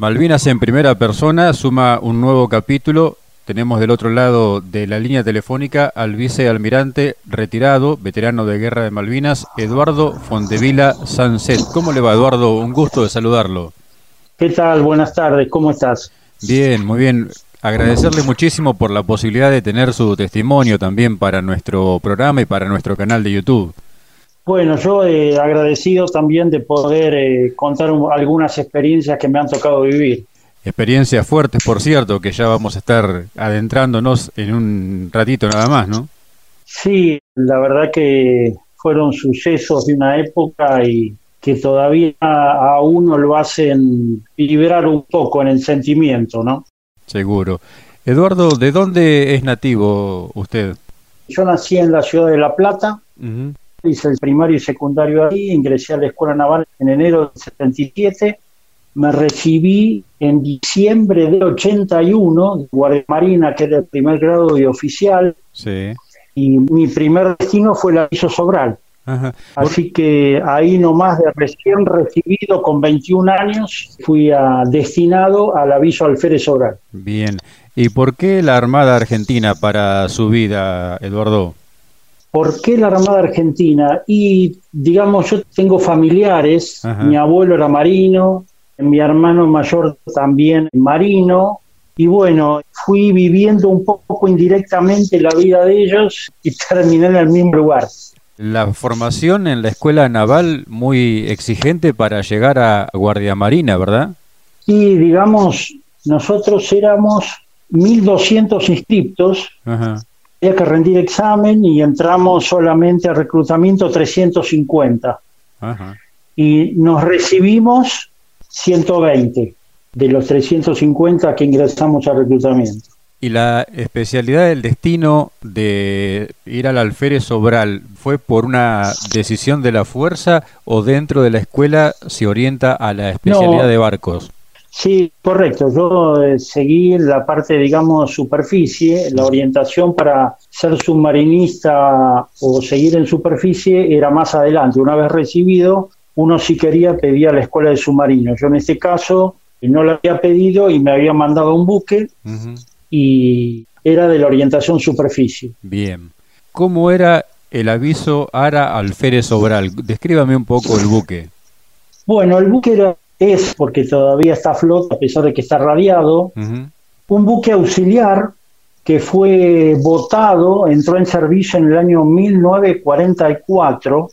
Malvinas en primera persona suma un nuevo capítulo. Tenemos del otro lado de la línea telefónica al vicealmirante retirado, veterano de guerra de Malvinas, Eduardo Fontevila Sanset. ¿Cómo le va, Eduardo? Un gusto de saludarlo. ¿Qué tal? Buenas tardes, ¿cómo estás? Bien, muy bien. Agradecerle muchísimo por la posibilidad de tener su testimonio también para nuestro programa y para nuestro canal de YouTube. Bueno, yo he agradecido también de poder eh, contar algunas experiencias que me han tocado vivir. Experiencias fuertes, por cierto, que ya vamos a estar adentrándonos en un ratito nada más, ¿no? Sí, la verdad que fueron sucesos de una época y que todavía a uno lo hacen vibrar un poco en el sentimiento, ¿no? Seguro. Eduardo, ¿de dónde es nativo usted? Yo nací en la ciudad de La Plata, hice el primario y secundario ahí, ingresé a la Escuela Naval en enero del 77, me recibí en diciembre del 81 de Guardia Marina, que era el primer grado de oficial, sí. y mi primer destino fue el aviso Sobral. Así que ahí nomás de recién recibido con 21 años fui a, destinado al aviso Alférez Sobral. Bien. ¿Y por qué la Armada Argentina para su vida, Eduardo? ¿Por qué la Armada Argentina? Y digamos, yo tengo familiares, mi abuelo era marino, mi hermano mayor también marino, y bueno, fui viviendo un poco indirectamente la vida de ellos y terminé en el mismo lugar. La formación en la escuela naval muy exigente para llegar a Guardia Marina, ¿verdad? Sí, digamos, nosotros éramos 1.200 inscriptos. Ajá había que rendir examen y entramos solamente a reclutamiento 350. Y nos recibimos 120 de los 350 que ingresamos a reclutamiento. ¿Y la especialidad del destino de ir al alférez Sobral fue por una decisión de la fuerza o dentro de la escuela se orienta a la especialidad de barcos? Sí, correcto. Yo eh, seguí la parte, digamos, superficie. La orientación para ser submarinista o seguir en superficie era más adelante. Una vez recibido, uno si quería pedía a la escuela de submarinos. Yo en este caso no lo había pedido y me había mandado un buque y era de la orientación superficie. Bien. ¿Cómo era el aviso Ara Alférez Sobral? Descríbame un poco el buque. Bueno, el buque era es, porque todavía está a a pesar de que está radiado, un buque auxiliar que fue votado, entró en servicio en el año 1944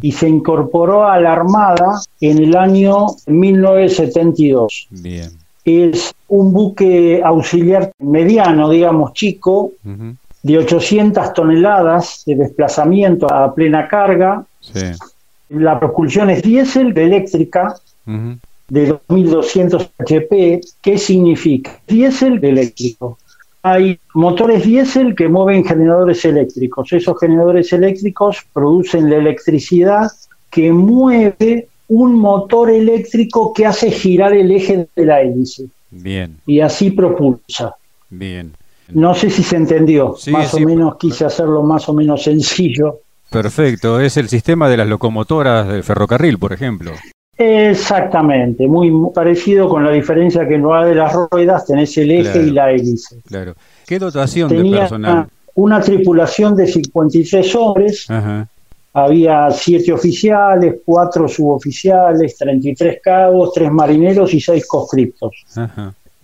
y se incorporó a la Armada en el año 1972. Bien. Es un buque auxiliar mediano, digamos, chico, de 800 toneladas de desplazamiento a plena carga. La propulsión es diésel, eléctrica, de 2200 HP. ¿Qué significa? Diésel eléctrico. Hay motores diésel que mueven generadores eléctricos. Esos generadores eléctricos producen la electricidad que mueve un motor eléctrico que hace girar el eje de la hélice. Bien. Y así propulsa. Bien. No sé si se entendió. más o menos quise hacerlo más o menos sencillo. Perfecto. Es el sistema de las locomotoras del ferrocarril, por ejemplo. Exactamente, muy parecido con la diferencia que en lugar de las ruedas tenés el eje y la hélice. Claro. ¿Qué dotación de personal? Una, tripulación de 53 hombres. Había siete oficiales, cuatro suboficiales, 33 cabos, tres marineros y seis conscriptos.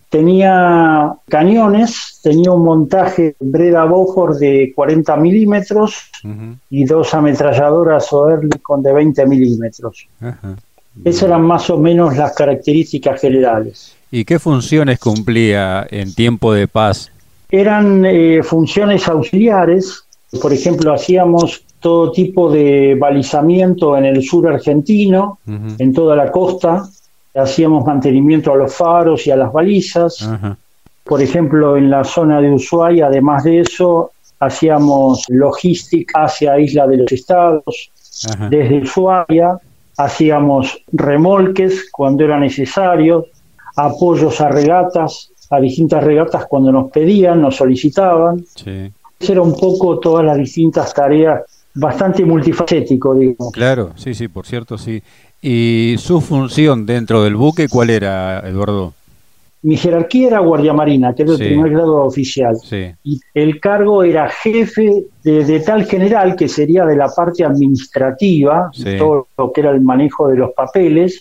Tenía cañones, tenía un montaje Breda Boford de 40 milímetros y dos ametralladoras Oerlikon de 20 milímetros. Esas eran más o menos las características generales. ¿Y qué funciones cumplía en tiempo de paz? Eran eh, funciones auxiliares, por ejemplo, hacíamos todo tipo de balizamiento en el sur argentino, en toda la costa, hacíamos mantenimiento a los faros y a las balizas. Por ejemplo, en la zona de Ushuaia, además de eso, hacíamos logística hacia Isla de los Estados, desde Ushuaia hacíamos remolques cuando era necesario, apoyos a regatas, a distintas regatas cuando nos pedían, nos solicitaban. Sí. Era un poco todas las distintas tareas, bastante multifacético, digamos. Claro, sí, sí, por cierto, sí. ¿Y su función dentro del buque cuál era, Eduardo? Mi jerarquía era guardia marina, que era el primer grado oficial. Y el cargo era jefe de, tal general que sería de la parte administrativa, todo lo que era el manejo de los papeles.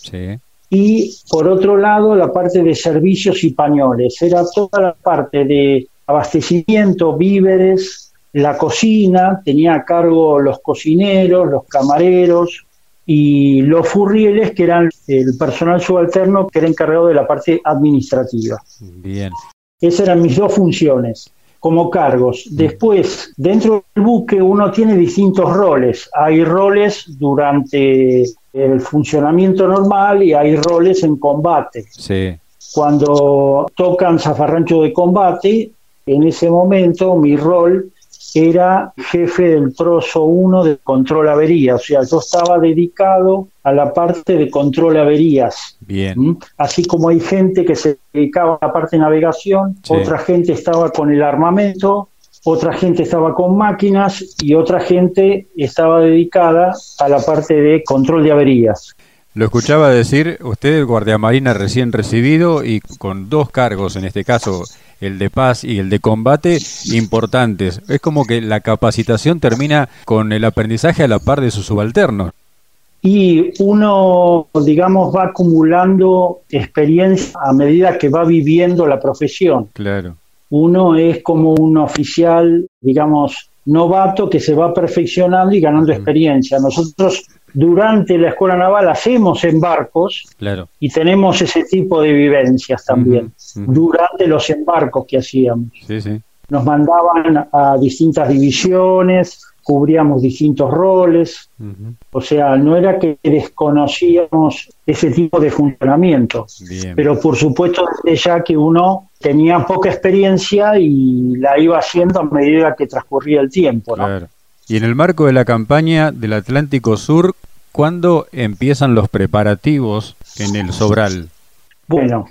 Y por otro lado, la parte de servicios y pañoles. Era toda la parte de abastecimiento, víveres, la cocina, tenía a cargo los cocineros, los camareros, y los furrieles, que eran el personal subalterno que era encargado de la parte administrativa. Bien. Esas eran mis dos funciones como cargos. Mm. Después, dentro del buque uno tiene distintos roles. Hay roles durante el funcionamiento normal y hay roles en combate. Sí. Cuando tocan zafarrancho de combate, en ese momento mi rol era jefe del trozo 1 de control avería, o sea, yo estaba dedicado a la parte de control averías. Bien. ¿Mm? Así como hay gente que se dedicaba a la parte de navegación, otra gente estaba con el armamento, otra gente estaba con máquinas y otra gente estaba dedicada a la parte de control de averías. Lo escuchaba decir usted, guardia marina recién recibido y con dos cargos, en este caso el de paz y el de combate, importantes. Es como que la capacitación termina con el aprendizaje a la par de sus subalternos. Y uno, digamos, va acumulando experiencia a medida que va viviendo la profesión. Claro. Uno es como un oficial, digamos, novato que se va perfeccionando y ganando experiencia. Nosotros durante la escuela naval hacemos embarcos claro. y tenemos ese tipo de vivencias también durante los embarcos que hacíamos. Nos mandaban a distintas divisiones, cubríamos distintos roles, o sea, no era que desconocíamos ese tipo de funcionamiento, pero por supuesto desde ya que uno tenía poca experiencia y la iba haciendo a medida que transcurría el tiempo. ¿no? Y en el marco de la campaña del Atlántico Sur, ¿cuándo empiezan los preparativos en el Sobral? Bueno,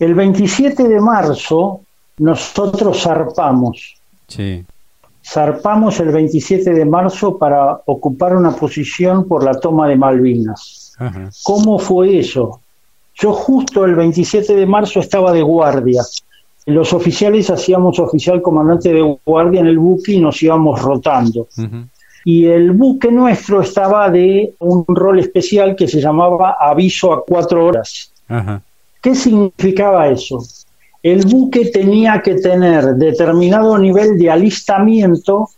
el 27 de marzo nosotros zarpamos. Sí. Zarpamos el 27 de marzo para ocupar una posición por la toma de Malvinas. ¿Cómo fue eso? Yo justo el 27 de marzo estaba de guardia. Los oficiales hacíamos oficial comandante de guardia en el buque y nos íbamos rotando. Y el buque nuestro estaba de un rol especial que se llamaba aviso a cuatro horas. ¿Qué significaba eso? El buque tenía que tener determinado nivel de alistamiento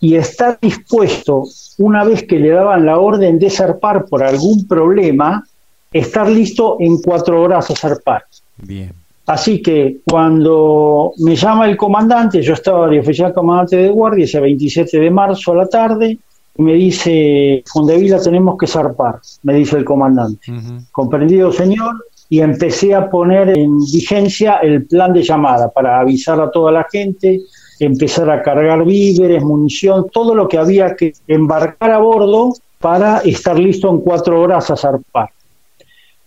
y estar dispuesto, una vez que le daban la orden de zarpar por algún problema, estar listo en cuatro horas a zarpar. Bien. Así que cuando me llama el comandante, yo estaba de oficial comandante de guardia ese 27 de marzo a la tarde, y me dice, Fondevila tenemos que zarpar, me dice el comandante. Comprendido, señor, y empecé a poner en vigencia el plan de llamada para avisar a toda la gente, empezar a cargar víveres, munición, todo lo que había que embarcar a bordo para estar listo en cuatro horas a zarpar.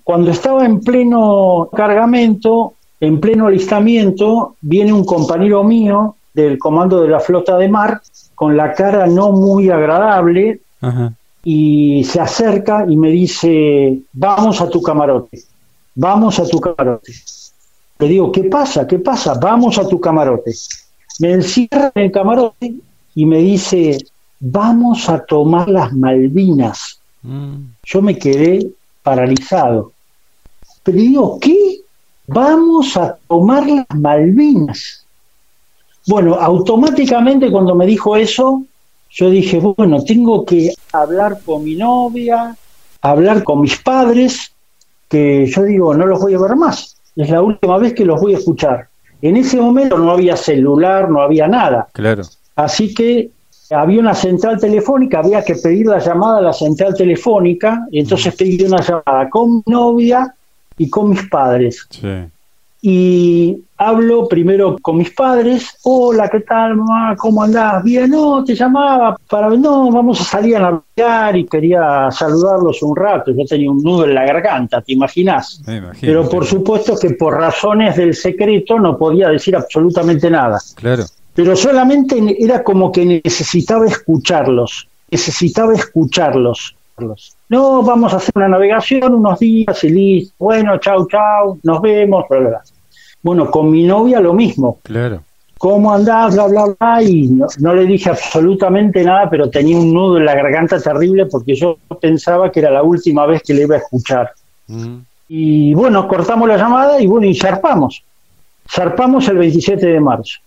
Cuando estaba en pleno cargamento, en pleno alistamiento, viene un compañero mío del comando de la flota de mar con la cara no muy agradable y se acerca y me dice, vamos a tu camarote, vamos a tu camarote. Le digo, ¿qué pasa? ¿Qué pasa? Vamos a tu camarote. Me encierra en el camarote y me dice, vamos a tomar las Malvinas. Mm. Yo me quedé paralizado. Pero digo, ¿qué? Vamos a tomar las Malvinas. Bueno, automáticamente cuando me dijo eso, yo dije, bueno, tengo que hablar con mi novia, hablar con mis padres, que yo digo, no los voy a ver más. Es la última vez que los voy a escuchar. En ese momento no había celular, no había nada. Claro. Así que había una central telefónica, había que pedir la llamada a la central telefónica, y entonces pedí una llamada con mi novia y con mis padres. Y hablo primero con mis padres, hola, ¿qué tal, mamá? ¿Cómo andás? Bien, no, te llamaba para, no, vamos a salir a navegar y quería saludarlos un rato, yo tenía un nudo en la garganta, ¿te imaginas? Pero por supuesto que por razones del secreto no podía decir absolutamente nada. Claro. Pero solamente era como que necesitaba escucharlos, necesitaba escucharlos. No, vamos a hacer una navegación unos días y listo, bueno, chau, chau, nos vemos, bla, bla, bla. Bueno, con mi novia lo mismo. Claro. ¿Cómo andás? Bla, bla, bla. Y no, le dije absolutamente nada, pero tenía un nudo en la garganta terrible porque yo pensaba que era la última vez que le iba a escuchar. Mm. Y bueno, cortamos la llamada y bueno, y zarpamos. Zarpamos el 27 de marzo.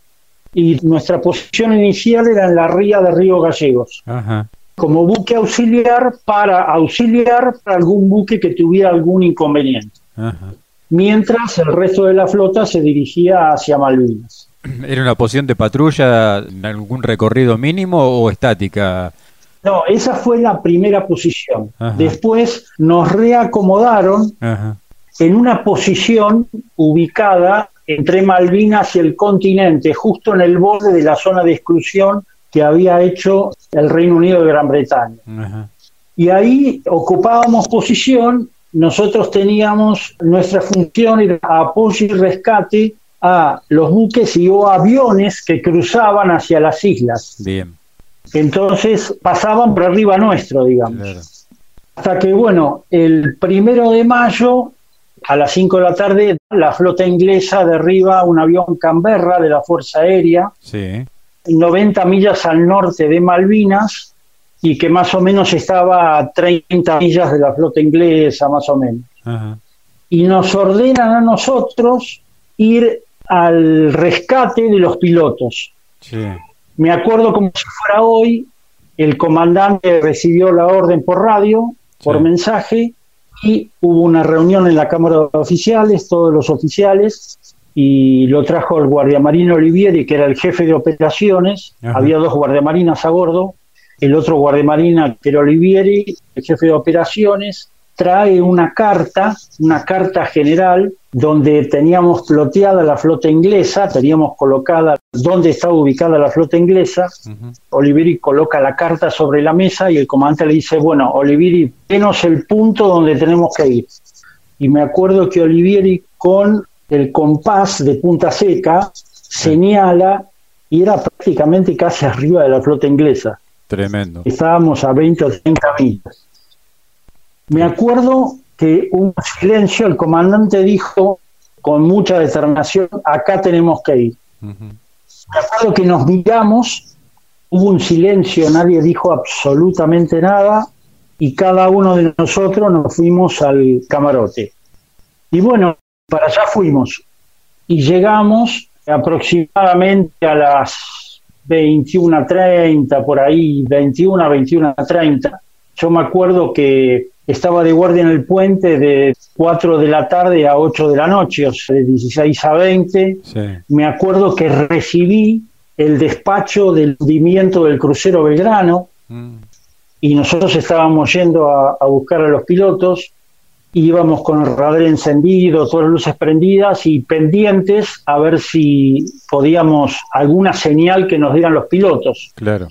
Y nuestra posición inicial era en la ría de Río Gallegos. Como buque auxiliar para auxiliar para algún buque que tuviera algún inconveniente. Mientras el resto de la flota se dirigía hacia Malvinas. ¿Era una posición de patrulla en algún recorrido mínimo o estática? No, esa fue la primera posición. Después nos reacomodaron en una posición ubicada entre Malvinas y el continente, justo en el borde de la zona de exclusión que había hecho el Reino Unido de Gran Bretaña. Y ahí ocupábamos posición, nosotros teníamos nuestra función era apoyo y rescate a los buques y o aviones que cruzaban hacia las islas. Bien. Entonces pasaban por arriba nuestro, digamos. Hasta que, bueno, el primero de mayo, a las 5 de la tarde, la flota inglesa derriba un avión Canberra de la Fuerza Aérea, sí. 90 millas al norte de Malvinas, y que más o menos estaba a 30 millas de la flota inglesa, más o menos. Y nos ordenan a nosotros ir al rescate de los pilotos. Me acuerdo como si fuera hoy, el comandante recibió la orden por radio, por mensaje, y hubo una reunión en la Cámara de Oficiales, todos los oficiales, y lo trajo el guardiamarino Olivieri, que era el jefe de operaciones. Había dos guardiamarinas a bordo, el otro guardiamarina, que era Olivieri, el jefe de operaciones, trae una carta, una carta general, donde teníamos ploteada la flota inglesa, teníamos colocada dónde estaba ubicada la flota inglesa. Oliveri coloca la carta sobre la mesa y el comandante le dice, bueno, Oliveri, denos el punto donde tenemos que ir. Y me acuerdo que Olivieri con el compás de punta seca señala y era prácticamente casi arriba de la flota inglesa. Tremendo. Estábamos a 20 o 30 millas. Me acuerdo que un silencio, el comandante dijo con mucha determinación, acá tenemos que ir. Me acuerdo que nos miramos, hubo un silencio, nadie dijo absolutamente nada y cada uno de nosotros nos fuimos al camarote. Y bueno, para allá fuimos y llegamos aproximadamente a las 21.30, por ahí, 21 a 21.30. Yo me acuerdo que estaba de guardia en el puente de 4 de la tarde a 8 de la noche, o sea, de 16 a 20. Me acuerdo que recibí el despacho del hundimiento del crucero Belgrano mm. y nosotros estábamos yendo a, buscar a los pilotos. Íbamos con el radar encendido, todas las luces prendidas y pendientes a ver si podíamos alguna señal que nos dieran los pilotos. Claro.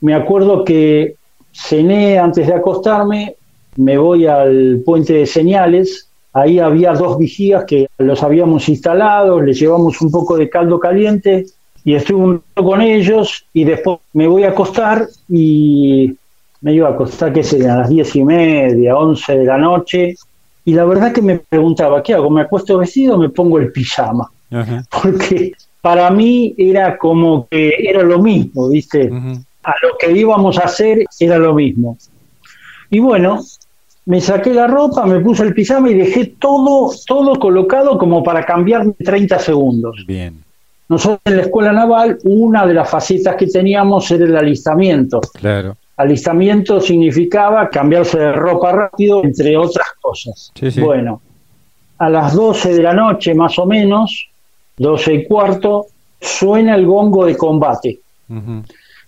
Me acuerdo que cené antes de acostarme, me voy al puente de señales, ahí había dos vigías que los habíamos instalado, les llevamos un poco de caldo caliente y estuve un poco con ellos y después me voy a acostar y me iba a acostar que serían las diez y media, once de la noche y la verdad que me preguntaba, ¿qué hago? ¿Me acuesto vestido o me pongo el pijama? Porque para mí era como que era lo mismo, ¿viste? A lo que íbamos a hacer era lo mismo. Y bueno, me saqué la ropa, me puse el pijama y dejé todo, todo colocado como para cambiar 30 segundos. Bien. Nosotros en la escuela naval, una de las facetas que teníamos era el alistamiento. Claro. Alistamiento significaba cambiarse de ropa rápido, entre otras cosas. Bueno, a las 12 de la noche más o menos, 12 y cuarto, suena el gongo de combate.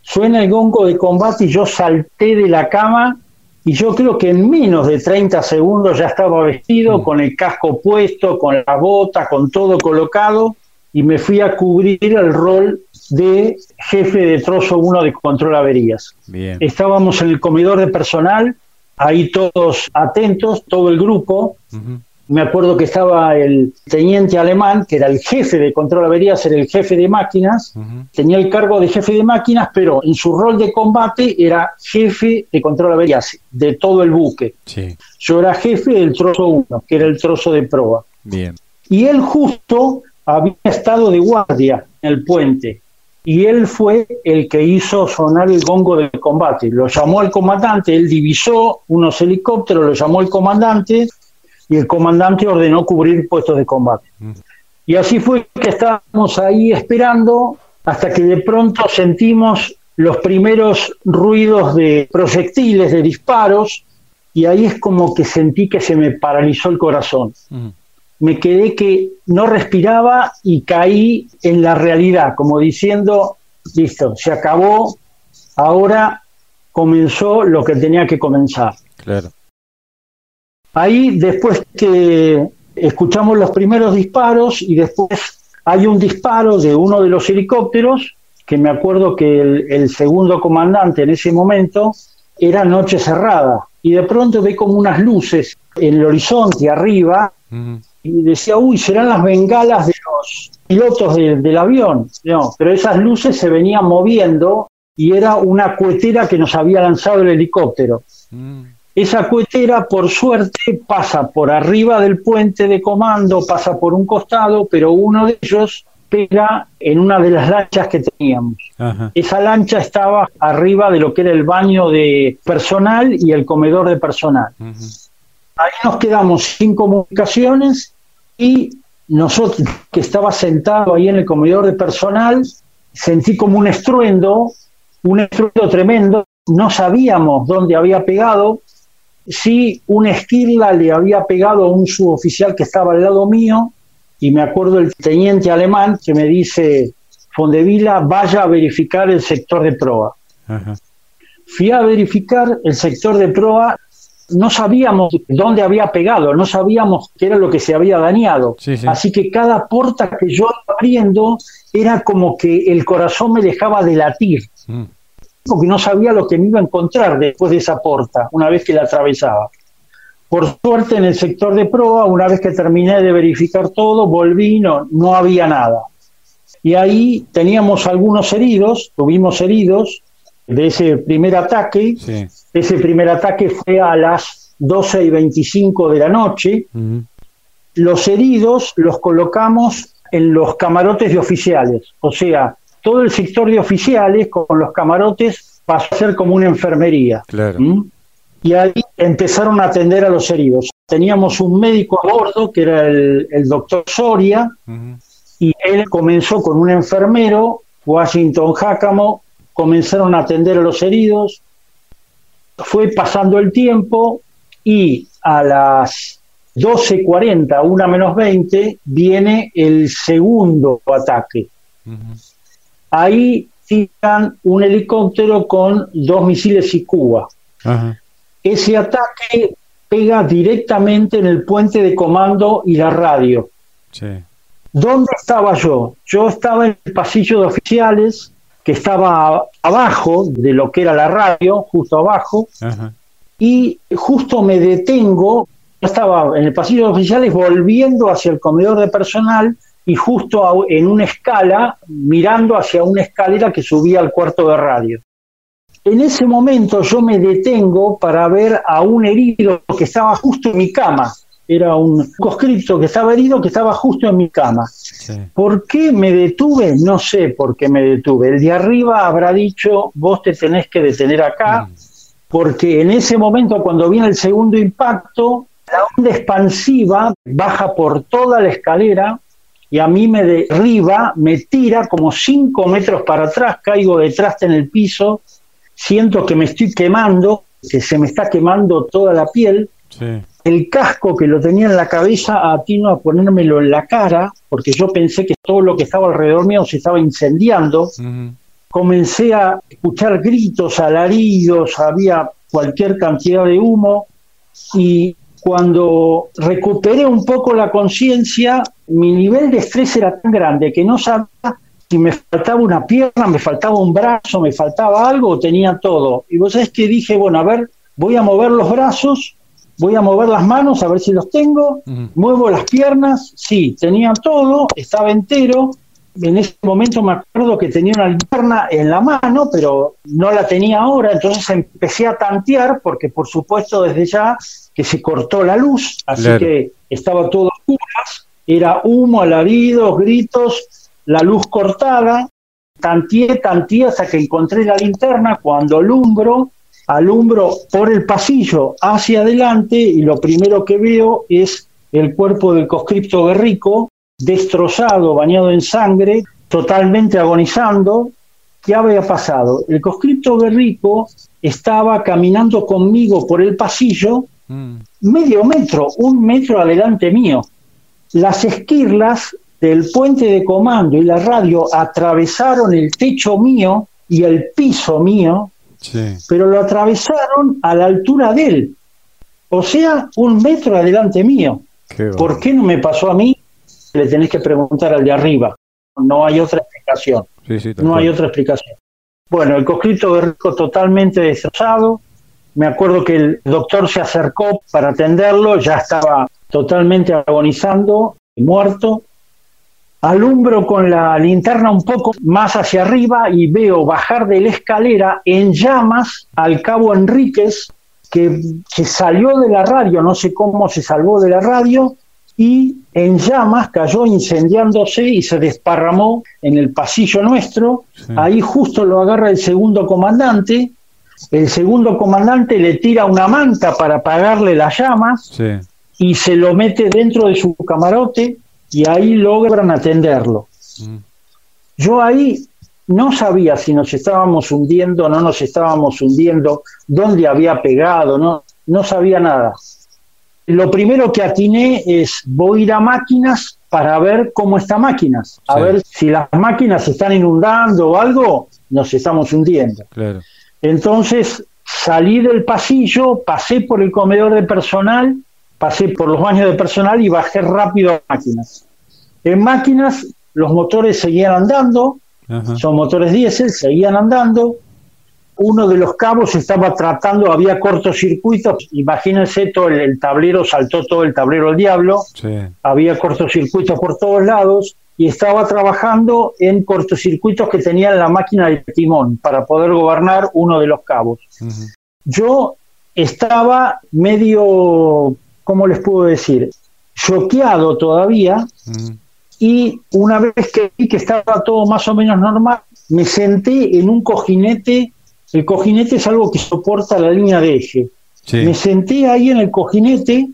Suena el gongo de combate y yo salté de la cama y yo creo que en menos de 30 segundos ya estaba vestido, mm. con el casco puesto, con la bota, con todo colocado, y me fui a cubrir el rol de jefe de trozo 1 de control averías. Estábamos en el comedor de personal, ahí todos atentos, todo el grupo. me acuerdo que estaba el teniente alemán, que era el jefe de control averías, era el jefe de máquinas, tenía el cargo de jefe de máquinas, pero en su rol de combate era jefe de control averías de todo el buque. Yo era jefe del trozo 1, que era el trozo de proa. Bien. Y él justo había estado de guardia en el puente y él fue el que hizo sonar el gongo del combate. Lo llamó el comandante, él divisó unos helicópteros, lo llamó el comandante y el comandante ordenó cubrir puestos de combate. Mm. Y así fue que estábamos ahí esperando hasta que de pronto sentimos los primeros ruidos de proyectiles, de disparos, y ahí es como que sentí que se me paralizó el corazón. Mm me quedé que no respiraba y caí en la realidad, como diciendo, listo, se acabó, ahora comenzó lo que tenía que comenzar. Claro. Ahí, después que escuchamos los primeros disparos y después hay un disparo de uno de los helicópteros, que me acuerdo que el, segundo comandante en ese momento era noche cerrada, y de pronto ve como unas luces en el horizonte arriba, y decía, uy, serán las bengalas de los pilotos del avión. No, pero esas luces se venían moviendo y era una cuetera que nos había lanzado el helicóptero. Mm. Esa cuetera, por suerte, pasa por arriba del puente de comando, pasa por un costado, pero uno de ellos pega en una de las lanchas que teníamos. Esa lancha estaba arriba de lo que era el baño de personal y el comedor de personal. Ahí nos quedamos sin comunicaciones y nosotros, que estaba sentado ahí en el comedor de personal, sentí como un estruendo, un estruendo tremendo. No sabíamos dónde había pegado, si una esquirla le había pegado a un suboficial que estaba al lado mío, y me acuerdo el teniente alemán que me dice, Fondevila, vaya a verificar el sector de proa. Fui a verificar el sector de proa no sabíamos dónde había pegado, no sabíamos qué era lo que se había dañado. Así que cada puerta que yo iba abriendo era como que el corazón me dejaba de latir, mm. porque no sabía lo que me iba a encontrar después de esa puerta, una vez que la atravesaba. Por suerte en el sector de proa, una vez que terminé de verificar todo, volví, no, no había nada. Y ahí teníamos algunos heridos, tuvimos heridos, de ese primer ataque. Ese primer ataque fue a las 12 y 25 de la noche. Los heridos los colocamos en los camarotes de oficiales, o sea, todo el sector de oficiales con los camarotes pasó a ser como una enfermería. ¿Mm? Y ahí empezaron a atender a los heridos. Teníamos un médico a bordo, que era el, doctor Soria, y él comenzó con un enfermero, Washington Jácamo, comenzaron a atender a los heridos, fue pasando el tiempo y a las 12.40, una menos 20, viene el segundo ataque. Ahí tiran un helicóptero con dos misiles y Cuba. Ese ataque pega directamente en el puente de comando y la radio. ¿Dónde estaba yo? Yo estaba en el pasillo de oficiales que estaba abajo de lo que era la radio, justo abajo, y justo me detengo, estaba en el pasillo de oficiales volviendo hacia el comedor de personal y justo en una escala, mirando hacia una escalera que subía al cuarto de radio. En ese momento yo me detengo para ver a un herido que estaba justo en mi cama era un conscripto que estaba herido que estaba justo en mi cama. ¿Por qué me detuve? No sé por qué me detuve. El de arriba habrá dicho, vos te tenés que detener acá, mm. porque en ese momento cuando viene el segundo impacto, la onda expansiva baja por toda la escalera y a mí me derriba, me tira como cinco metros para atrás, caigo detrás en el piso, siento que me estoy quemando, que se me está quemando toda la piel. Sí el casco que lo tenía en la cabeza atino a ponérmelo en la cara, porque yo pensé que todo lo que estaba alrededor mío se estaba incendiando. Comencé a escuchar gritos, alaridos, había cualquier cantidad de humo y cuando recuperé un poco la conciencia, mi nivel de estrés era tan grande que no sabía si me faltaba una pierna, me faltaba un brazo, me faltaba algo o tenía todo. Y vos sabés que dije, bueno, a ver, voy a mover los brazos voy a mover las manos a ver si los tengo, muevo las piernas, sí, tenía todo, estaba entero. En ese momento me acuerdo que tenía una linterna en la mano, pero no la tenía ahora, entonces empecé a tantear, porque por supuesto desde ya que se cortó la luz, así que estaba todo oscuras, era humo, alaridos, gritos, la luz cortada, tanteé, tanteé hasta que encontré la linterna, cuando alumbro, alumbro por el pasillo hacia adelante y lo primero que veo es el cuerpo del conscripto Guerrico, destrozado, bañado en sangre, totalmente agonizando. ¿Qué había pasado? El conscripto Guerrico estaba caminando conmigo por el pasillo mm. medio metro, un metro adelante mío. Las esquirlas del puente de comando y la radio atravesaron el techo mío y el piso mío pero lo atravesaron a la altura de él, o sea, un metro adelante mío. ¿Por qué no me pasó a mí? Le tenés que preguntar al de arriba. No hay otra explicación. no hay otra explicación. Bueno, el conscripto Guerrico totalmente destrozado. Me acuerdo que el doctor se acercó para atenderlo, ya estaba totalmente agonizando, muerto alumbro con la linterna un poco más hacia arriba y veo bajar de la escalera en llamas al cabo Enríquez, que, que, salió de la radio, no sé cómo se salvó de la radio, y en llamas cayó incendiándose y se desparramó en el pasillo nuestro. Ahí justo lo agarra el segundo comandante. El segundo comandante le tira una manta para apagarle las llamas y se lo mete dentro de su camarote y ahí logran atenderlo. Mm. Yo ahí no sabía si nos estábamos hundiendo o no nos estábamos hundiendo, dónde había pegado, no, no sabía nada. Lo primero que atiné es voy a ir a máquinas para ver cómo están máquinas, a ver si las máquinas se están inundando o algo, nos estamos hundiendo. Entonces salí del pasillo, pasé por el comedor de personal pasé por los baños de personal y bajé rápido a máquinas. En máquinas los motores seguían andando, son motores diésel, seguían andando. Uno de los cabos estaba tratando, había cortocircuitos, imagínense, todo el, tablero saltó todo el tablero al diablo, había cortocircuitos por todos lados y estaba trabajando en cortocircuitos que tenía en la máquina de timón para poder gobernar uno de los cabos. Yo estaba medio ¿cómo les puedo decir? Choqueado todavía. Mm. Y una vez que vi que estaba todo más o menos normal, me senté en un cojinete. El cojinete es algo que soporta la línea de eje. Me senté ahí en el cojinete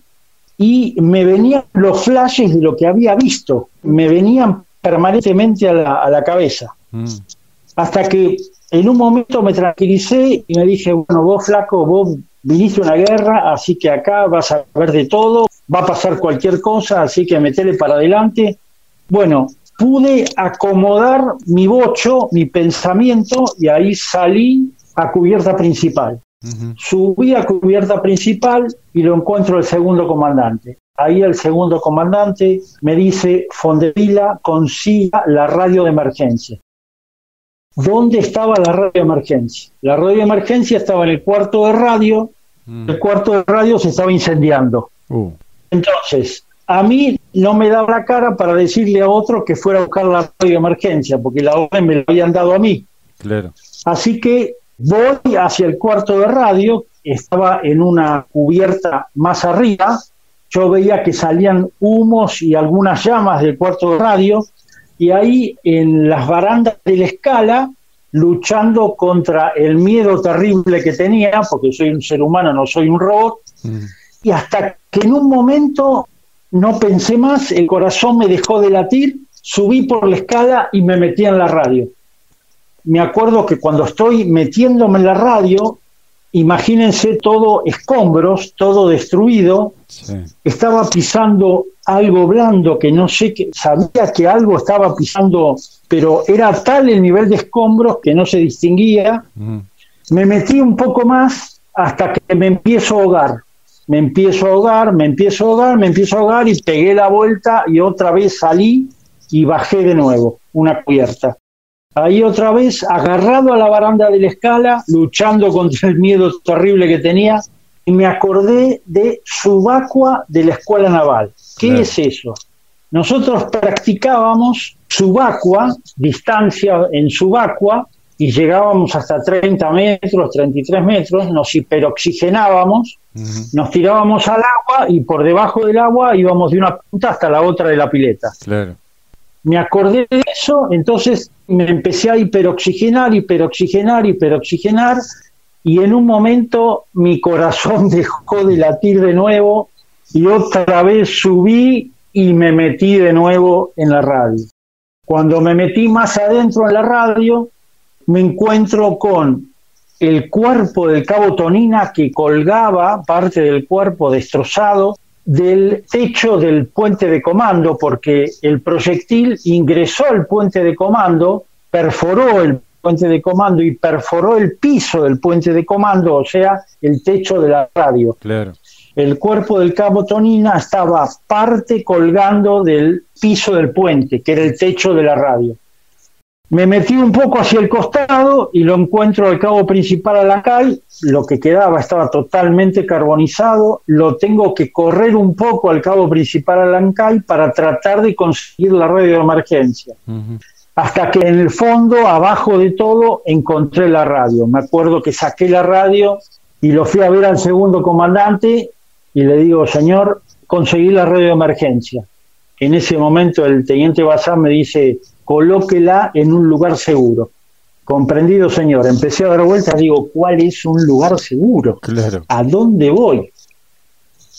y me venían los flashes de lo que había visto. Me venían permanentemente a la, cabeza. Mm. Hasta que en un momento me tranquilicé y me dije, bueno, vos flaco, vos viniste una guerra, así que acá vas a ver de todo, va a pasar cualquier cosa, así que metele para adelante. Bueno, pude acomodar mi bocho, mi pensamiento, y ahí salí a cubierta principal. Subí a cubierta principal y lo encuentro el segundo comandante. Ahí el segundo comandante me dice, Fondevila, consiga la radio de emergencia. ¿Dónde estaba la radio de emergencia? La radio de emergencia estaba en el cuarto de radio, mm. el cuarto de radio se estaba incendiando. Uh. Entonces, a mí no me daba la cara para decirle a otro que fuera a buscar la radio de emergencia, porque la orden me la habían dado a mí. Claro. Así que voy hacia el cuarto de radio, estaba en una cubierta más arriba, yo veía que salían humos y algunas llamas del cuarto de radio, y ahí en las barandas de la escala, luchando contra el miedo terrible que tenía, porque soy un ser humano, no soy un robot, mm. y hasta que en un momento no pensé más, el corazón me dejó de latir, subí por la escala y me metí en la radio. Me acuerdo que cuando estoy metiéndome en la radio, imagínense todo escombros, todo destruido, estaba pisando algo blando que no sé, que, sabía que algo estaba pisando, pero era tal el nivel de escombros que no se distinguía. Me metí un poco más hasta que me empiezo a ahogar. Me empiezo a ahogar, me empiezo a ahogar, me empiezo a ahogar y pegué la vuelta y otra vez salí y bajé de nuevo una cubierta. Ahí otra vez, agarrado a la baranda de la escala, luchando contra el miedo terrible que tenía, y me acordé de Subacua de la Escuela Naval. ¿Qué es eso? Nosotros practicábamos subacua, distancia en subacua, y llegábamos hasta 30 metros, 33 metros, nos hiperoxigenábamos, nos tirábamos al agua y por debajo del agua íbamos de una punta hasta la otra de la pileta. Claro. Me acordé de eso, entonces me empecé a hiperoxigenar, hiperoxigenar, hiperoxigenar, y en un momento mi corazón dejó de latir de nuevo y otra vez subí y me metí de nuevo en la radio. Cuando me metí más adentro en la radio, me encuentro con el cuerpo del cabo Tonina que colgaba parte del cuerpo destrozado del techo del puente de comando, porque el proyectil ingresó al puente de comando, perforó el puente de comando y perforó el piso del puente de comando, o sea, el techo de la radio. Claro el cuerpo del cabo Tonina estaba parte colgando del piso del puente, que era el techo de la radio. Me metí un poco hacia el costado y lo encuentro al cabo principal a la calle, lo que quedaba estaba totalmente carbonizado, lo tengo que correr un poco al cabo principal a la calle para tratar de conseguir la radio de emergencia. Hasta que en el fondo, abajo de todo, encontré la radio. Me acuerdo que saqué la radio y lo fui a ver al segundo comandante y le digo, señor, conseguí la radio de emergencia. En ese momento el teniente Bazán me dice, colóquela en un lugar seguro. Comprendido, señor. Empecé a dar vueltas, digo, ¿cuál es un lugar seguro? Claro. ¿A dónde voy?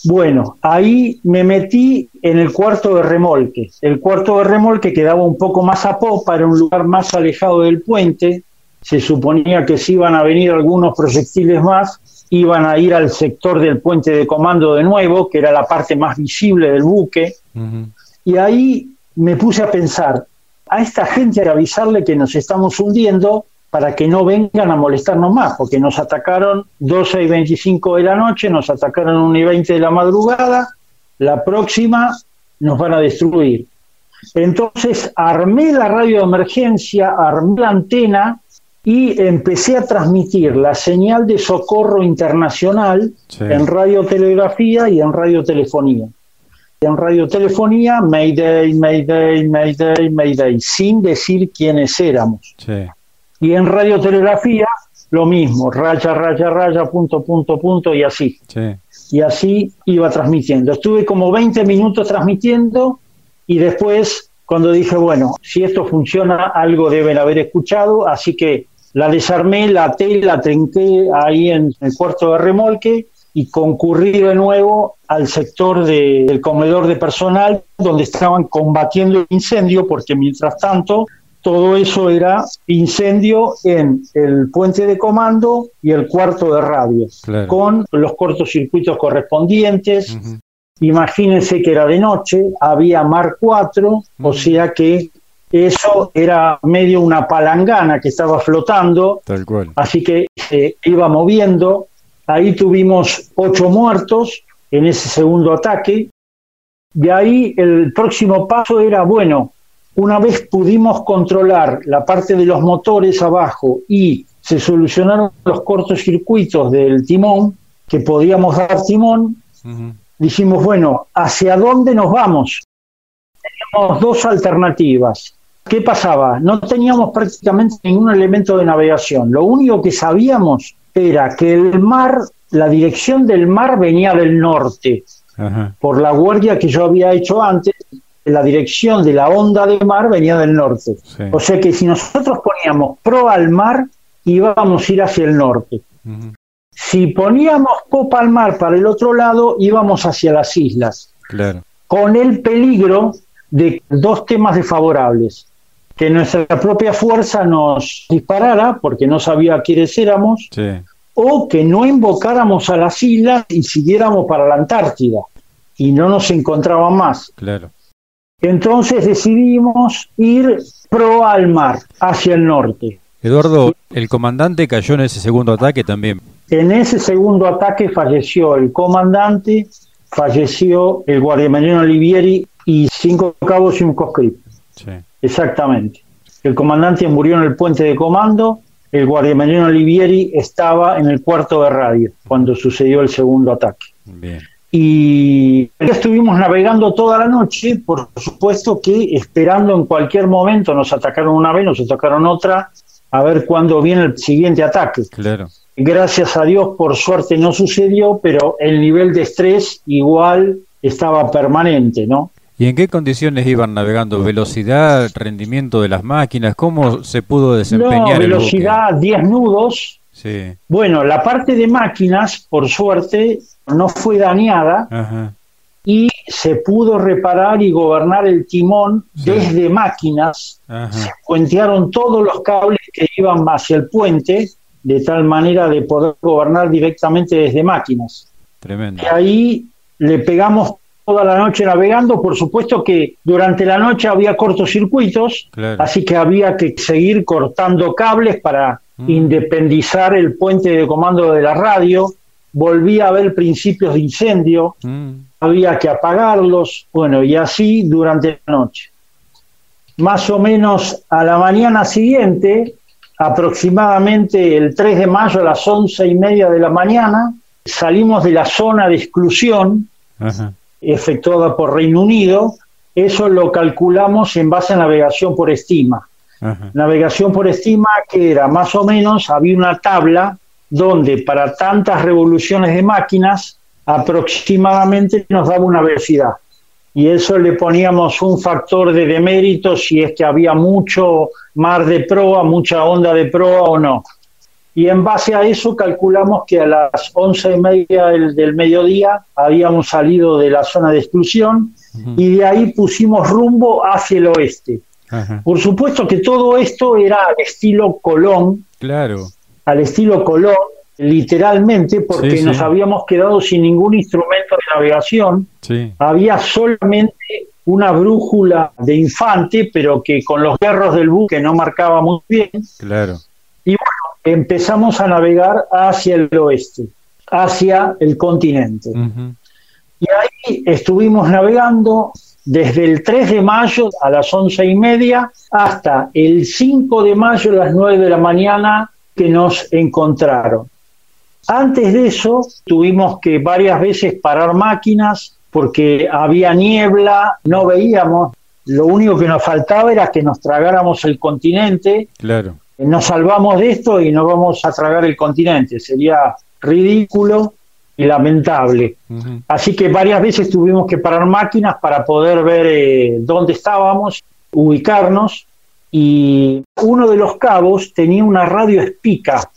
Bueno, ahí me metí en el cuarto de remolque. El cuarto de remolque quedaba un poco más a popa, era un lugar más alejado del puente. Se suponía que si iban a venir algunos proyectiles más, iban a ir al sector del puente de comando de nuevo, que era la parte más visible del buque, y ahí me puse a pensar, a esta gente hay que avisarle que nos estamos hundiendo para que no vengan a molestarnos más, porque nos atacaron 12 y 25 de la noche, nos atacaron 1 y 20 de la madrugada, la próxima nos van a destruir. Entonces armé la radio de emergencia, armé la antena y empecé a transmitir la señal de socorro internacional en radiotelegrafía y en radiotelefonía. En radiotelefonía, Mayday, Mayday, Mayday, Mayday, sin decir quiénes éramos. Y en radiotelegrafía, lo mismo, raya, raya, raya, punto, punto, punto, y así. Y así iba transmitiendo. Estuve como 20 minutos transmitiendo y después, cuando dije, bueno, si esto funciona, algo deben haber escuchado, así que la desarmé, la até, la trinqué ahí en el cuarto de remolque y concurrí de nuevo al sector del comedor de personal donde estaban combatiendo el incendio porque mientras tanto todo eso era incendio en el puente de comando y el cuarto de radio, con los cortocircuitos correspondientes. Imagínense que era de noche, había Mar 4, o sea que eso era medio una palangana que estaba flotando, Tal cual. así que se iba moviendo. Ahí tuvimos ocho muertos en ese segundo ataque. De ahí el próximo paso era, bueno, una vez pudimos controlar la parte de los motores abajo y se solucionaron los cortocircuitos del timón, que podíamos dar timón, dijimos, bueno, ¿hacia dónde nos vamos? Teníamos dos alternativas. ¿Qué pasaba? No teníamos prácticamente ningún elemento de navegación. Lo único que sabíamos era que el mar, la dirección del mar venía del norte. Por la guardia que yo había hecho antes, la dirección de la onda de mar venía del norte. O sea que si nosotros poníamos pro al mar, íbamos a ir hacia el norte. Si poníamos popa al mar para el otro lado, íbamos hacia las islas. Claro. Con el peligro de dos temas desfavorables que nuestra propia fuerza nos disparara porque no sabía quiénes éramos, o que no invocáramos a las islas y siguiéramos para la Antártida y no nos encontraban más. Claro. Entonces decidimos ir pro al mar, hacia el norte. Eduardo, el comandante cayó en ese segundo ataque también. En ese segundo ataque falleció el comandante, falleció el guardiamarino Olivieri y cinco cabos y un conscripto. Sí. Exactamente. El comandante murió en el puente de comando el guardiamarino Olivieri estaba en el cuarto de radio cuando sucedió el segundo ataque. Y estuvimos navegando toda la noche, por supuesto que esperando en cualquier momento, nos atacaron una vez, nos atacaron otra, a ver cuándo viene el siguiente ataque. Claro. Gracias a Dios, por suerte no sucedió, pero el nivel de estrés igual estaba permanente, ¿no? ¿Y en qué condiciones iban navegando? ¿Velocidad, rendimiento de las máquinas? ¿Cómo se pudo desempeñar no, velocidad, 10 nudos. Sí. Bueno, la parte de máquinas, por suerte, no fue dañada y se pudo reparar y gobernar el timón desde máquinas. Se puentearon todos los cables que iban hacia el puente, de tal manera de poder gobernar directamente desde máquinas. Tremendo. Y ahí le pegamos toda la noche navegando. Por supuesto que durante la noche había cortocircuitos, así que había que seguir cortando cables para mm. independizar el puente de comando de la radio. Volvía a haber principios de incendio, mm. había que apagarlos, bueno, y así durante la noche. Más o menos a la mañana siguiente, aproximadamente el 3 de mayo a las once y media de la mañana, salimos de la zona de exclusión efectuada por Reino Unido, eso lo calculamos en base a navegación por estima. Navegación por estima que era más o menos, había una tabla donde para tantas revoluciones de máquinas aproximadamente nos daba una velocidad. Y eso le poníamos un factor de demérito si es que había mucho mar de proa, mucha onda de proa o no y en base a eso calculamos que a las once y media del, mediodía habíamos salido de la zona de exclusión y de ahí pusimos rumbo hacia el oeste. Por supuesto que todo esto era al estilo Colón. Claro. Al estilo Colón, literalmente, porque nos habíamos quedado sin ningún instrumento de navegación. Había solamente una brújula de infante, pero que con los hierros del buque no marcaba muy bien. Claro. Y bueno, empezamos a navegar hacia el oeste, hacia el continente. Y ahí estuvimos navegando desde el 3 de mayo a las once y media hasta el 5 de mayo a las 9 de la mañana que nos encontraron. Antes de eso tuvimos que varias veces parar máquinas porque había niebla, no veíamos, lo único que nos faltaba era que nos tragáramos el continente. Claro nos salvamos de esto y no vamos a tragar el continente. Sería ridículo y lamentable. Así que varias veces tuvimos que parar máquinas para poder ver eh, dónde estábamos, ubicarnos. Y uno de los cabos tenía una radio espica,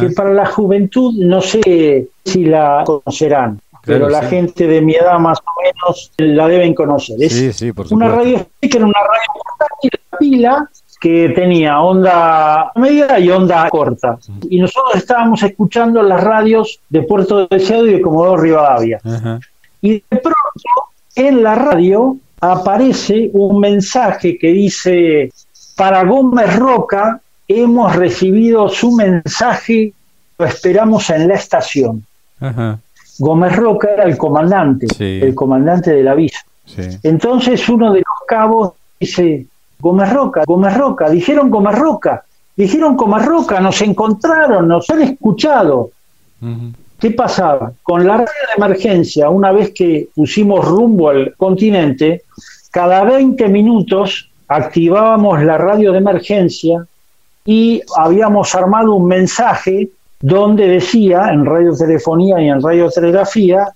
que para la juventud no sé si la conocerán. pero la gente de mi edad más o menos la deben conocer. sí, sí, por una radio espica era una radio portátil, pila, que tenía onda media y onda corta. Y nosotros estábamos escuchando las radios de Puerto Deseado y de Comodoro Rivadavia. Y de pronto en la radio aparece un mensaje que dice, para Gómez Roca hemos recibido su mensaje, lo esperamos en la estación. Gómez Roca era el comandante, el comandante del aviso. Entonces uno de los cabos dice, Gómez Roca, Gómez Roca, dijeron Gómez Roca, dijeron Gómez Roca, nos encontraron, nos han escuchado. ¿Qué pasaba? Con la radio de emergencia, una vez que pusimos rumbo al continente, cada 20 minutos activábamos la radio de emergencia y habíamos armado un mensaje donde decía, en radiotelefonía y en radiotelegrafía,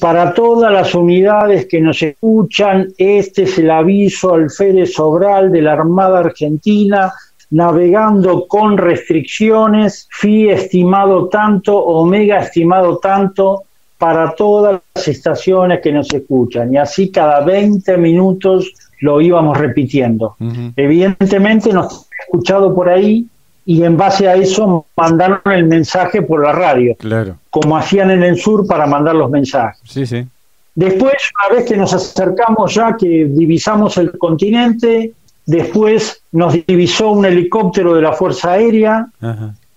para todas las unidades que nos escuchan, este es el aviso al Fede Sobral de la Armada Argentina, navegando con restricciones, FI estimado tanto, Omega estimado tanto, para todas las estaciones que nos escuchan. Y así cada 20 minutos lo íbamos repitiendo. Evidentemente nos ha escuchado por ahí y en base a eso mandaron el mensaje por la radio, claro. como hacían en el sur para mandar los mensajes. Sí, sí. Después, una vez que nos acercamos ya, que divisamos el continente, después nos divisó un helicóptero de la Fuerza Aérea.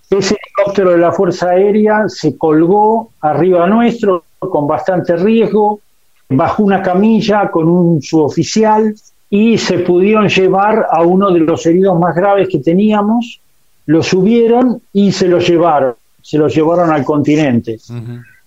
Ese helicóptero de la Fuerza Aérea se colgó arriba nuestro con bastante riesgo, bajó una camilla con un suboficial y se pudieron llevar a uno de los heridos más graves que teníamos lo subieron y se lo llevaron, se lo llevaron al continente.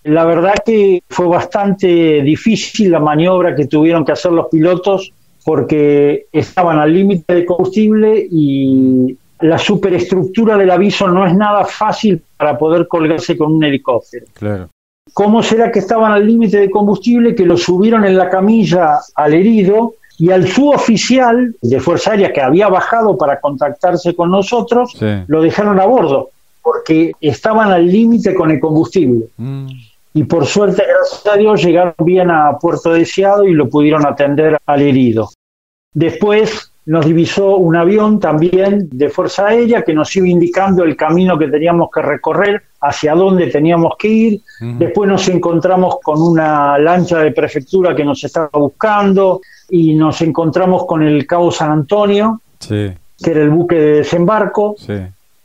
La verdad que fue bastante difícil la maniobra que tuvieron que hacer los pilotos porque estaban al límite de combustible y la superestructura del aviso no es nada fácil para poder colgarse con un helicóptero. Claro. ¿Cómo será que estaban al límite de combustible que lo subieron en la camilla al herido y al suboficial de Fuerza Aérea que había bajado para contactarse con nosotros, lo dejaron a bordo porque estaban al límite con el combustible. Mm. Y por suerte, gracias a Dios, llegaron bien a Puerto Deseado y lo pudieron atender al herido. Después nos divisó un avión también de Fuerza Aérea que nos iba indicando el camino que teníamos que recorrer, hacia dónde teníamos que ir. Después nos encontramos con una lancha de prefectura que nos estaba buscando y nos encontramos con el Cabo San Antonio, que era el buque de desembarco.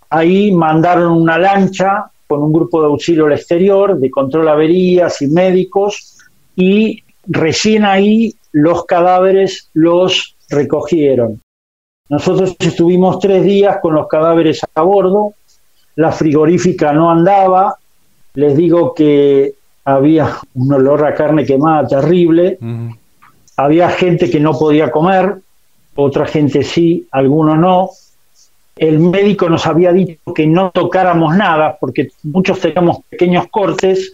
Ahí mandaron una lancha con un grupo de auxilio al exterior, de control averías y médicos, y recién ahí los cadáveres los recogieron. Nosotros estuvimos tres días con los cadáveres a bordo, la frigorífica no andaba, les digo que había un olor a carne quemada terrible, había gente que no podía comer, otra gente sí, algunos no. El médico nos había dicho que no tocáramos nada porque muchos teníamos pequeños cortes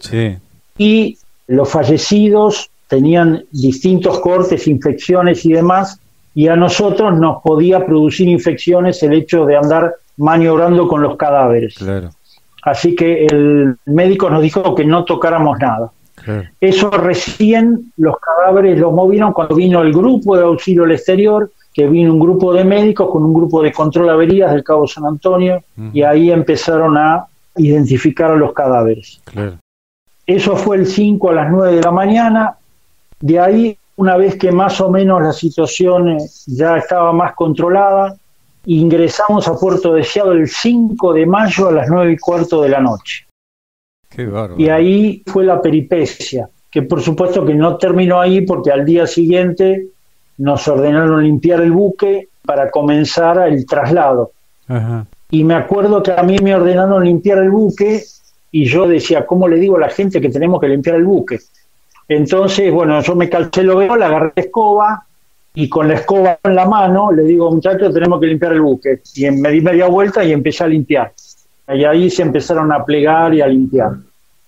y los fallecidos tenían distintos cortes, infecciones y demás, y a nosotros nos podía producir infecciones el hecho de andar maniobrando con los cadáveres. Así que el médico nos dijo que no tocáramos nada. Eso recién los cadáveres los movieron cuando vino el grupo de auxilio al exterior, que vino un grupo de médicos con un grupo de control averías del Cabo San Antonio, y ahí empezaron a identificar a los cadáveres. Eso fue el 5 a las 9 de la mañana. De ahí, una vez que más o menos la situación eh, ya estaba más controlada, ingresamos a Puerto Deseado el 5 de mayo a las 9 y cuarto de la noche. y ahí fue la peripecia, que por supuesto que no terminó ahí porque al día siguiente nos ordenaron limpiar el buque para comenzar el traslado. Y me acuerdo que a mí me ordenaron limpiar el buque y yo decía, ¿cómo le digo a la gente que tenemos que limpiar el buque? Entonces, bueno, yo me calcé lo veo, le agarré la escoba y con la escoba en la mano le digo, muchachos, tenemos que limpiar el buque. Y me di media vuelta y empecé a limpiar. Y ahí se empezaron a plegar y a limpiar.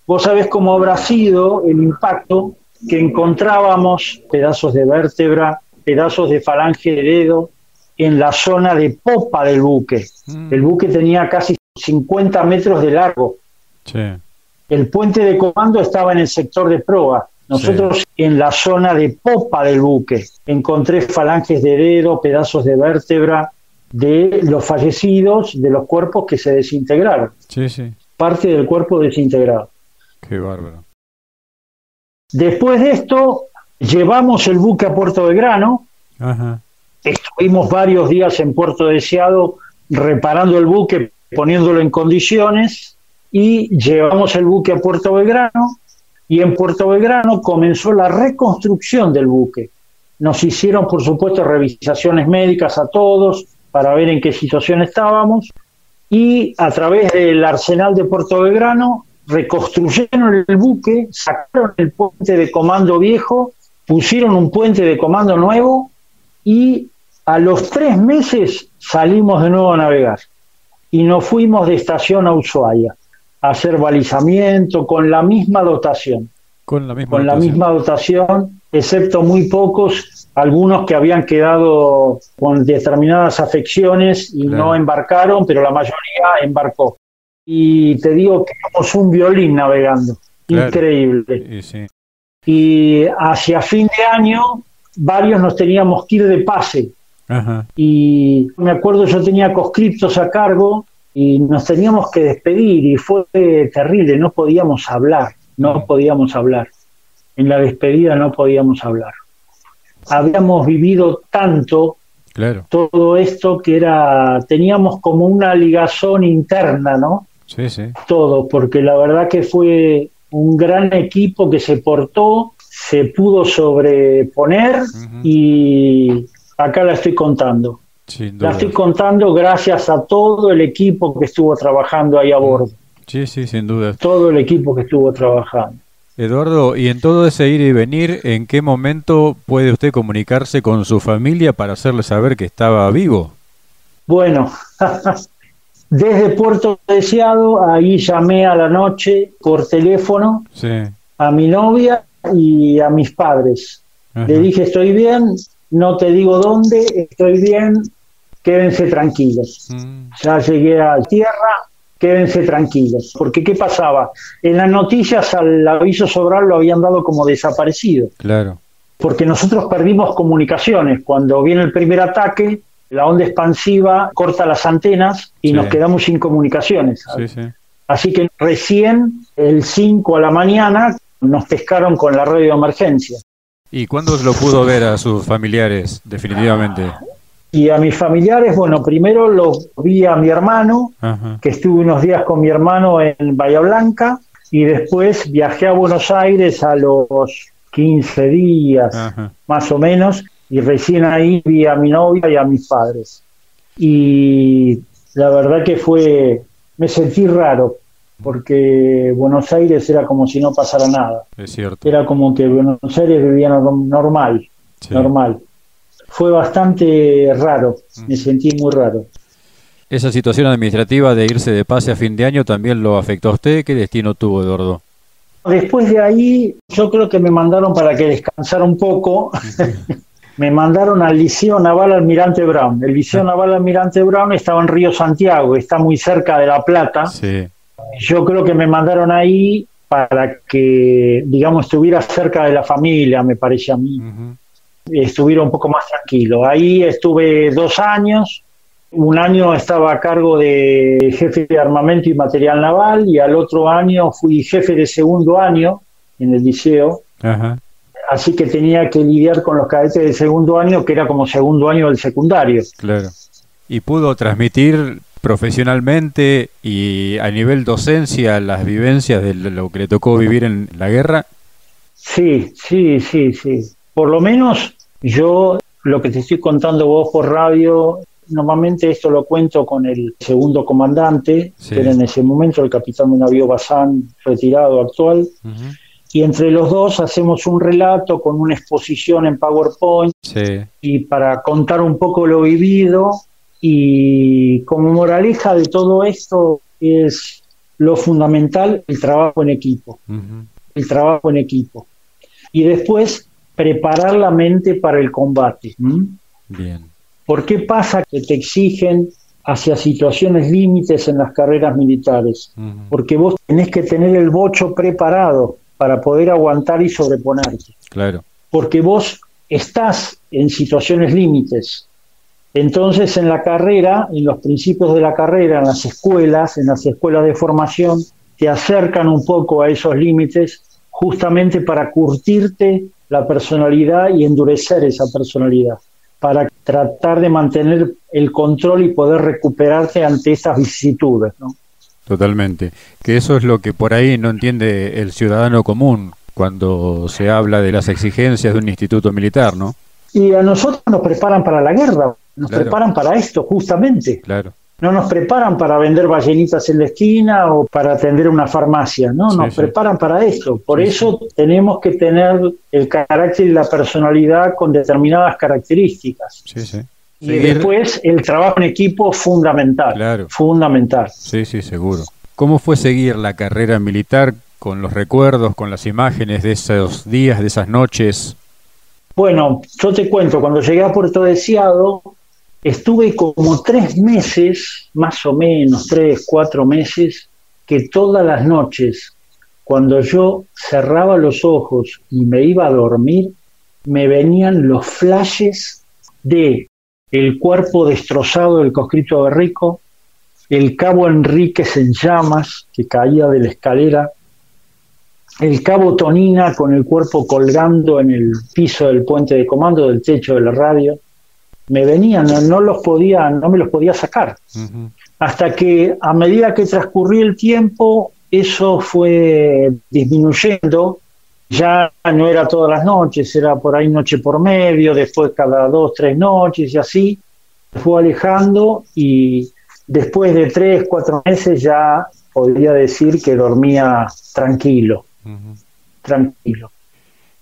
Vos sabés cómo habrá sido el impacto que encontrábamos pedazos de vértebra, pedazos de falange de dedo en la zona de popa del buque. Mm. El buque tenía casi 50 metros de largo. El puente de comando estaba en el sector de proa. Nosotros en la zona de popa del buque encontré falanges de dedo, pedazos de vértebra de los fallecidos, de los cuerpos que se desintegraron. Sí, sí. Parte del cuerpo desintegrado. Qué bárbaro. Después de esto, llevamos el buque a Puerto Belgrano. Ajá. Estuvimos varios días en Puerto Deseado reparando el buque, poniéndolo en condiciones y llevamos el buque a Puerto Belgrano y en Puerto Belgrano comenzó la reconstrucción del buque. Nos hicieron, por supuesto, revisaciones médicas a todos para ver en qué situación estábamos y a través del arsenal de Puerto Belgrano reconstruyeron el buque, sacaron el puente de comando viejo, pusieron un puente de comando nuevo y a los tres meses salimos de nuevo a navegar y nos fuimos de estación a Ushuaia hacer balizamiento con la misma dotación. Con la misma, con dotación. La misma dotación, excepto muy pocos, algunos que habían quedado con determinadas afecciones y no embarcaron, pero la mayoría embarcó. Y te digo que somos un violín navegando, increíble. Y, hacia fin de año, varios nos teníamos que ir de pase. Y me acuerdo, yo tenía conscriptos a cargo y nos teníamos que despedir y fue terrible, no podíamos hablar, no podíamos hablar. En la despedida no podíamos hablar. Habíamos vivido tanto claro. todo esto que era, teníamos como una ligazón interna, ¿no? Sí, sí. Todo, porque la verdad que fue un gran equipo que se portó, se pudo sobreponer y acá la estoy contando. La estoy contando gracias a todo el equipo que estuvo trabajando ahí a bordo. Sí, sí, sin duda. Todo el equipo que estuvo trabajando. Eduardo, y en todo ese ir y venir, ¿en qué momento puede usted comunicarse con su familia para hacerle saber que estaba vivo? Bueno, desde Puerto Deseado, ahí llamé a la noche por teléfono a mi novia y a mis padres. Le dije, estoy bien, no te digo dónde, estoy bien, quédense tranquilos. Mm. Ya llegué a tierra, quédense tranquilos. Porque ¿qué pasaba? En las noticias al aviso Sobral lo habían dado como desaparecido. Claro. Porque nosotros perdimos comunicaciones. Cuando viene el primer ataque, la onda expansiva corta las antenas y nos quedamos sin comunicaciones. Así que recién el 5 a la mañana nos pescaron con la radio de emergencia. ¿Y cuándo lo pudo ver a sus familiares definitivamente? Y a mis familiares, bueno, primero lo vi a mi hermano, que estuve unos días con mi hermano en Bahía Blanca, y después viajé a Buenos Aires a los 15 días, más o menos, y recién ahí vi a mi novia y a mis padres. Y la verdad que fue, me sentí raro, porque Buenos Aires era como si no pasara nada. Es cierto. Era como que Buenos Aires vivía normal, normal fue bastante raro, me sentí muy raro. ¿Esa situación administrativa de irse de pase a fin de año también lo afectó a usted? ¿Qué destino tuvo, Eduardo? Después de ahí, yo creo que me mandaron para que descansara un poco. me mandaron al Liceo Naval Almirante Brown. El Liceo Naval Almirante Brown estaba en Río Santiago, está muy cerca de La Plata. Sí. Yo creo que me mandaron ahí para que, digamos, estuviera cerca de la familia, me parece a mí estuviera un poco más tranquilo. Ahí estuve dos años, un año estaba a cargo de jefe de armamento y material naval y al otro año fui jefe de segundo año en el liceo. Así que tenía que lidiar con los cadetes de segundo año, que era como segundo año del secundario. Claro. ¿Y pudo transmitir profesionalmente y a nivel docencia las vivencias de lo que le tocó vivir en la guerra? Sí, sí, sí, sí. Por lo menos yo lo que te estoy contando vos por radio, normalmente esto lo cuento con el segundo comandante, que era en ese momento el capitán de navío Bazán, retirado actual. Y entre los dos hacemos un relato con una exposición en PowerPoint y para contar un poco lo vivido y como moraleja de todo esto es lo fundamental, el trabajo en equipo. El trabajo en equipo. Y después preparar la mente para el combate. Bien. ¿Por qué pasa que te exigen hacia situaciones límites en las carreras militares? Porque vos tenés que tener el bocho preparado para poder aguantar y sobreponerte. Claro. Porque vos estás en situaciones límites. Entonces en la carrera, en los principios de la carrera, en las escuelas, en las escuelas de formación, te acercan un poco a esos límites justamente para curtirte la personalidad y endurecer esa personalidad para tratar de mantener el control y poder recuperarte ante esas vicisitudes. ¿no? Totalmente. Que eso es lo que por ahí no entiende el ciudadano común cuando se habla de las exigencias de un instituto militar, ¿no? Y a nosotros nos preparan para la guerra, nos preparan para esto, justamente. Claro no nos preparan para vender ballenitas en la esquina o para atender una farmacia, no, nos preparan para esto. Por eso tenemos que tener el carácter y la personalidad con determinadas características. Y después el trabajo en equipo fundamental. Claro. Fundamental. Sí, sí, seguro. ¿Cómo fue seguir la carrera militar con los recuerdos, con las imágenes de esos días, de esas noches? Bueno, yo te cuento, cuando llegué a Puerto Deseado, estuve como tres meses, más o menos, tres, cuatro meses, que todas las noches, cuando yo cerraba los ojos y me iba a dormir, me venían los flashes de el cuerpo destrozado del conscripto de el cabo Enríquez en llamas que caía de la escalera, el cabo Tonina con el cuerpo colgando en el piso del puente de comando del techo de la radio, me venían, no, los podía, no me los podía sacar. Hasta que a medida que transcurría el tiempo, eso fue disminuyendo. Ya no era todas las noches, era por ahí noche por medio, después cada dos, tres noches y así. fue alejando y después de tres, cuatro meses ya podría decir que dormía tranquilo, tranquilo.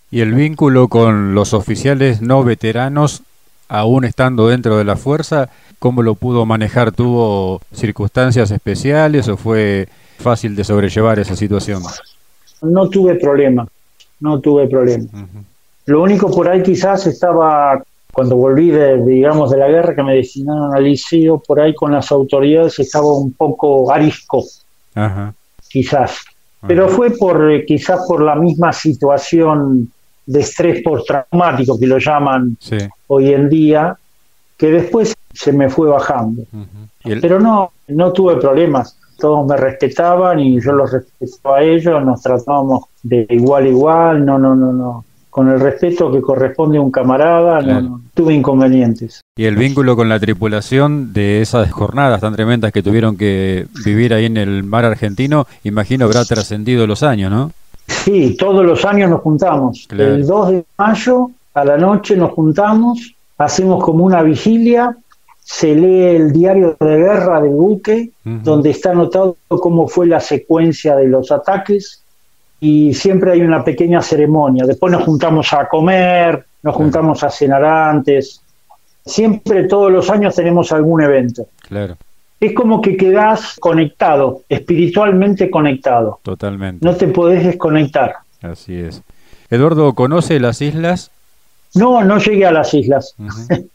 ¿Y el vínculo con los oficiales no veteranos, aún estando dentro de la fuerza, cómo lo pudo manejar? ¿Tuvo circunstancias especiales o fue fácil de sobrellevar esa situación? No tuve problema, no tuve problema. Lo único por ahí quizás estaba, cuando volví de, digamos, de la guerra que me destinaron al liceo, por ahí con las autoridades estaba un poco arisco, quizás. Pero fue por eh, quizás por la misma situación de estrés postraumático que lo llaman hoy en día, que después se me fue bajando. Pero no, no tuve problemas. Todos me respetaban y yo los respetaba a ellos, nos tratábamos de igual a igual, no, no, no, no. Con el respeto que corresponde a un camarada, no, tuve inconvenientes. Y el vínculo con la tripulación de esas jornadas tan tremendas que tuvieron que vivir ahí en el mar argentino, imagino habrá trascendido los años, ¿no? Sí, todos los años nos juntamos. El 2 de mayo a la noche nos juntamos, hacemos como una vigilia, se lee el diario de guerra del buque, donde está anotado cómo fue la secuencia de los ataques y siempre hay una pequeña ceremonia. Después nos juntamos a comer, nos juntamos a cenar antes. Siempre, todos los años tenemos algún evento. Claro es como que quedas conectado, espiritualmente conectado. Totalmente. No te podés desconectar. Así es. Eduardo, ¿conoce las islas? No, no llegué a las islas.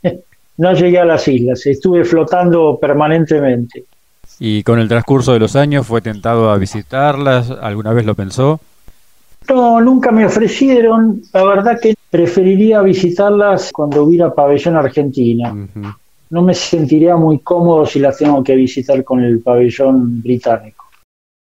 no llegué a las islas. Estuve flotando permanentemente. ¿Y con el transcurso de los años fue tentado a visitarlas? ¿Alguna vez lo pensó? No, nunca me ofrecieron. La verdad que preferiría visitarlas cuando hubiera pabellón argentina no me sentiría muy cómodo si la tengo que visitar con el pabellón británico.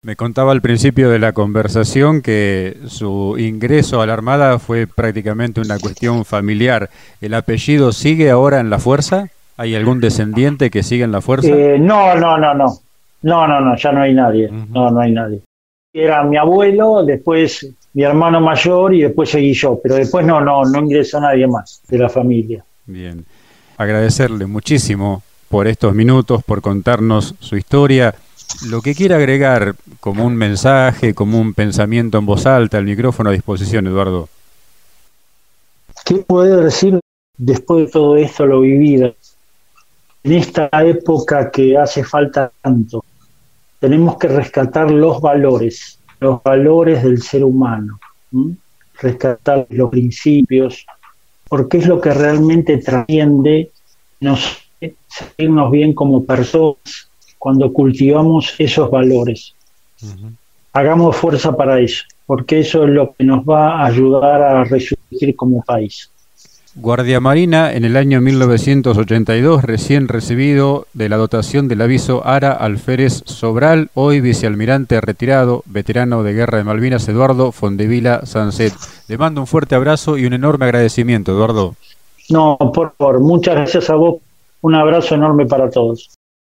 Me contaba al principio de la conversación que su ingreso a la Armada fue prácticamente una cuestión familiar. ¿El apellido sigue ahora en la fuerza? ¿Hay algún descendiente que sigue en la fuerza? Eh, no, no, no, no. No, no, no, ya no hay nadie. No, no hay nadie. Era mi abuelo, después mi hermano mayor y después seguí yo. Pero después no, no, no ingresó nadie más de la familia. Bien agradecerle muchísimo por estos minutos, por contarnos su historia. Lo que quiera agregar como un mensaje, como un pensamiento en voz alta, el micrófono a disposición, Eduardo. ¿Qué puedo decir después de todo esto, lo vivido? En esta época que hace falta tanto, tenemos que rescatar los valores, los valores del ser humano, rescatar los principios, porque es lo que realmente trasciende, nos sentirnos bien como personas cuando cultivamos esos valores. Hagamos fuerza para eso, porque eso es lo que nos va a ayudar a resurgir como país. Guardia Marina en el año 1982, recién recibido de la dotación del aviso Ara Alférez Sobral, hoy vicealmirante retirado, veterano de guerra de Malvinas, Eduardo Fondevila Sanset. Le mando un fuerte abrazo y un enorme agradecimiento, Eduardo. No, por favor, muchas gracias a vos. Un abrazo enorme para todos.